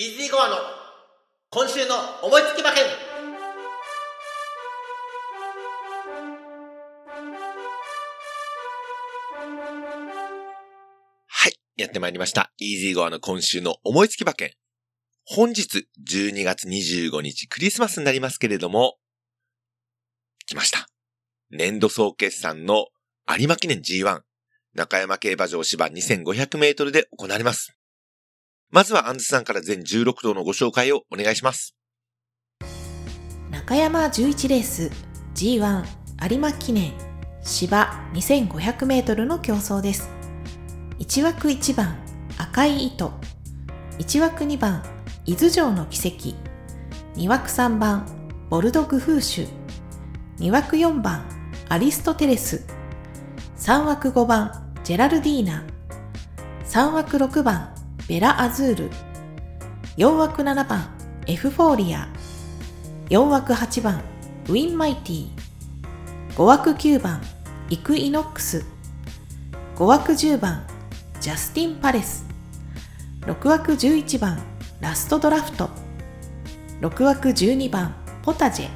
イージーゴアの今週の思いつき馬券はい、やってまいりました。イージーゴアの今週の思いつき馬券。本日12月25日クリスマスになりますけれども、来ました。年度総決算の有馬記念 G1 中山競馬場芝2500メートルで行われます。まずはアンズさんから全16頭のご紹介をお願いします。中山11レース G1 有馬記念芝 2500m の競争です。1枠1番赤い糸。1枠2番伊豆城の奇跡。2枠3番ボルドグフーシュ2枠4番アリストテレス。3枠5番ジェラルディーナ。3枠6番ベラアズール。4枠7番エフフォーリア。4枠8番ウィンマイティ5枠9番イクイノックス。5枠10番ジャスティン・パレス。6枠11番ラストドラフト。6枠12番ポタジェ。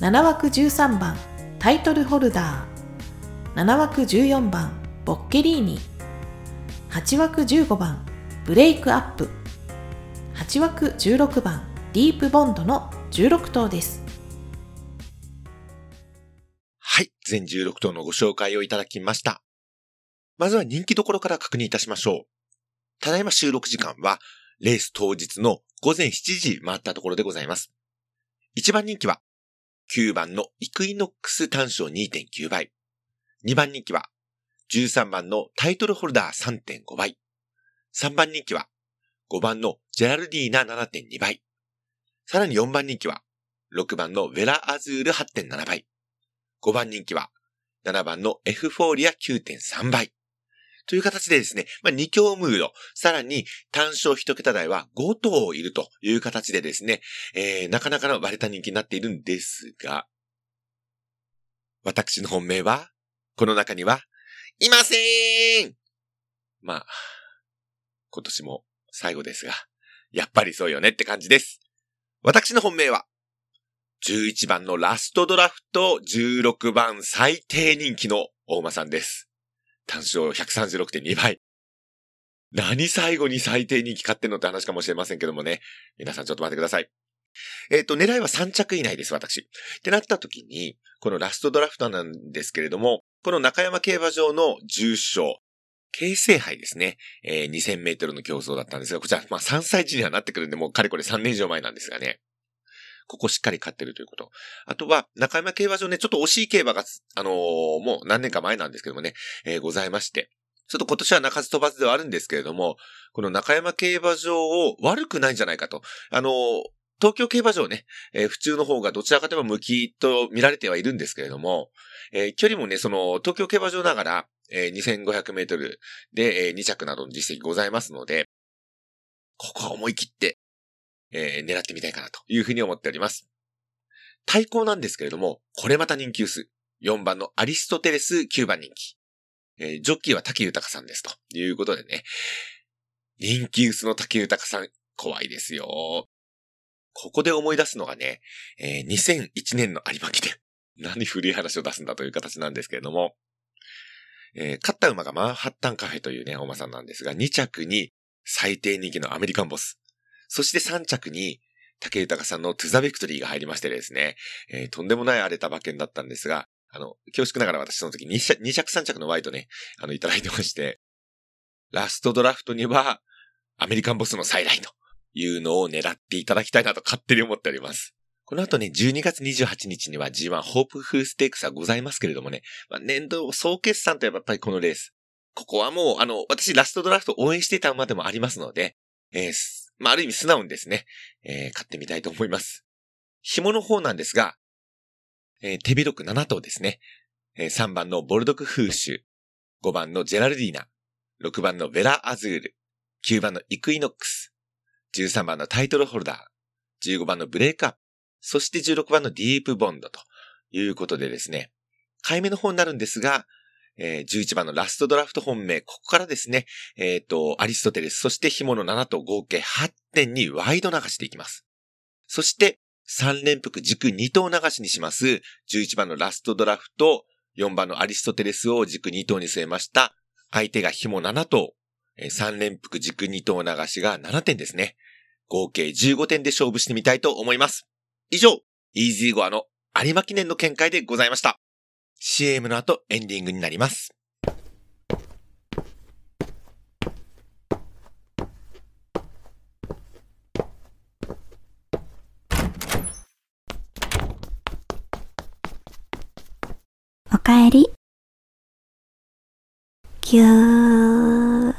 7枠13番タイトルホルダー。7枠14番ボッケリーニ。8枠15番ブレイクアップ8枠16番ディープボンドの16頭です。はい、全16頭のご紹介をいただきました。まずは人気どころから確認いたしましょう。ただいま収録時間は、レース当日の午前7時回ったところでございます。1番人気は、9番のイクイノックス単勝2.9倍。2番人気は、13番のタイトルホルダー3.5倍。3番人気は、5番のジェラルディーナ7.2倍。さらに4番人気は、6番のベラアズール8.7倍。5番人気は、7番のエフフォーリア9.3倍。という形でですね、まあ、2強ムード、さらに単勝1桁台は5頭いるという形でですね、えー、なかなかの割れた人気になっているんですが、私の本命は、この中には、いませんまあ、今年も最後ですが、やっぱりそうよねって感じです。私の本命は、11番のラストドラフト、16番最低人気の大馬さんです。単勝136.2倍。何最後に最低人気買ってんのって話かもしれませんけどもね。皆さんちょっと待ってください。えっ、と、狙いは3着以内です、私。ってなった時に、このラストドラフトなんですけれども、この中山競馬場の重賞、京成杯ですね。えー、2000メートルの競争だったんですが、こちら、まあ3歳児にはなってくるんで、もうかれこれ3年以上前なんですがね。ここしっかり勝ってるということ。あとは、中山競馬場ね、ちょっと惜しい競馬が、あのーもう何年か前なんですけどもね、えーございまして。ちょっと今年は鳴かず飛ばずではあるんですけれども、この中山競馬場を悪くないんじゃないかと。あのー東京競馬場ね、えー普通の方がどちらかといえば向きと見られてはいるんですけれども、えー距離もね、その、東京競馬場ながら、えー2500メートルで、えー2着などの実績ございますので、ここは思い切って、えー狙ってみたいかなというふうに思っております。対抗なんですけれども、これまた人気薄。4番のアリストテレス9番人気。えージョッキーは竹豊さんですということでね。人気薄の竹豊さん、怖いですよ。ここで思い出すのがね、えー2001年の有馬記念。何古い話を出すんだという形なんですけれども、えー勝った馬がマンハッタンカフェというね、お馬さんなんですが、2着に最低人気のアメリカンボス。そして3着に竹豊さんのトゥザベクトリーが入りましてですね、えーとんでもない荒れた馬券だったんですが、あの、恐縮ながら私その時2着、2着3着のワイトね、あの、いただいてまして、ラストドラフトには、アメリカンボスの再来というのを狙っていただきたいなと勝手に思っております。この後ね、12月28日には G1 ホープフーステークスはございますけれどもね、まあ、年度総決算といえばやっぱりこのレース。ここはもう、あの、私ラストドラフト応援していた馬でもありますので、えーまあ、ある意味素直にですね、えー買ってみたいと思います。紐の方なんですが、えー手広く7頭ですね。えー3番のボルドクフーシュ、5番のジェラルディーナ、6番のベラアズール、9番のイクイノックス、13番のタイトルホルダー、15番のブレイクアップ、そして16番のディープボンドということでですね、買い目の方になるんですが、えー、11番のラストドラフト本命、ここからですね、えっ、ー、と、アリストテレス、そして紐の7と合計8点にワイド流していきます。そして、3連複軸2頭流しにします、11番のラストドラフト、4番のアリストテレスを軸2頭に据えました。相手が紐7頭、3連複軸2頭流しが7点ですね。合計15点で勝負してみたいと思います。以上、イージーゴアの有馬記念の見解でございました。CM の後エンディングになります。おかえり。ぎゅー。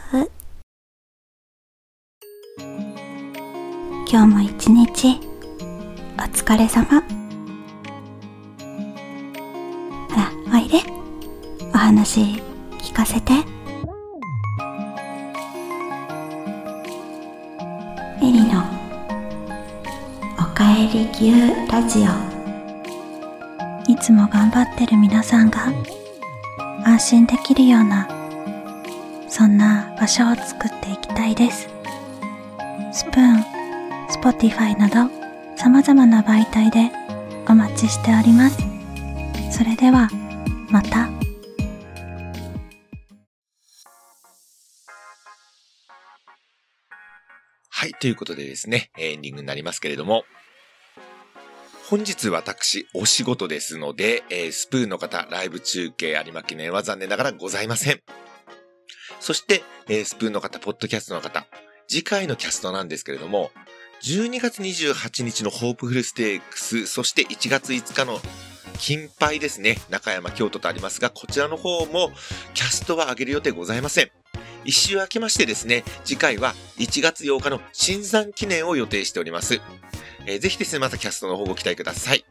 今日も一日、お疲れ様。おいで。お話聞かせて。エリのおかえり牛ラジオ。いつも頑張ってる皆さんが安心できるようなそんな場所を作っていきたいです。 Spoon、Spotify など様々な媒体でお待ちしておりますそれではまた。はい、ということでですね、エンディングになりますけれども、本日私、お仕事ですので、えー、スプーンの方、ライブ中継有馬記念は残念ながらございません。そして、えー、スプーンの方、ポッドキャストの方、次回のキャストなんですけれども、12月28日のホープフルステークス、そして1月5日の金杯ですね。中山京都とありますが、こちらの方もキャストは上げる予定ございません。一周明けましてですね、次回は1月8日の新山記念を予定しております。えー、ぜひですね、またキャストの方ご期待ください。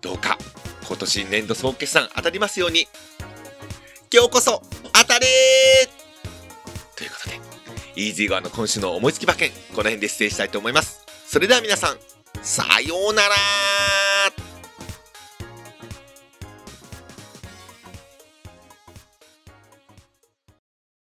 どうか、今年年度総決算当たりますように。今日こそ、当たれということで、イージー側の今週の思いつき馬券、この辺で失礼したいと思います。それでは皆さん、さようなら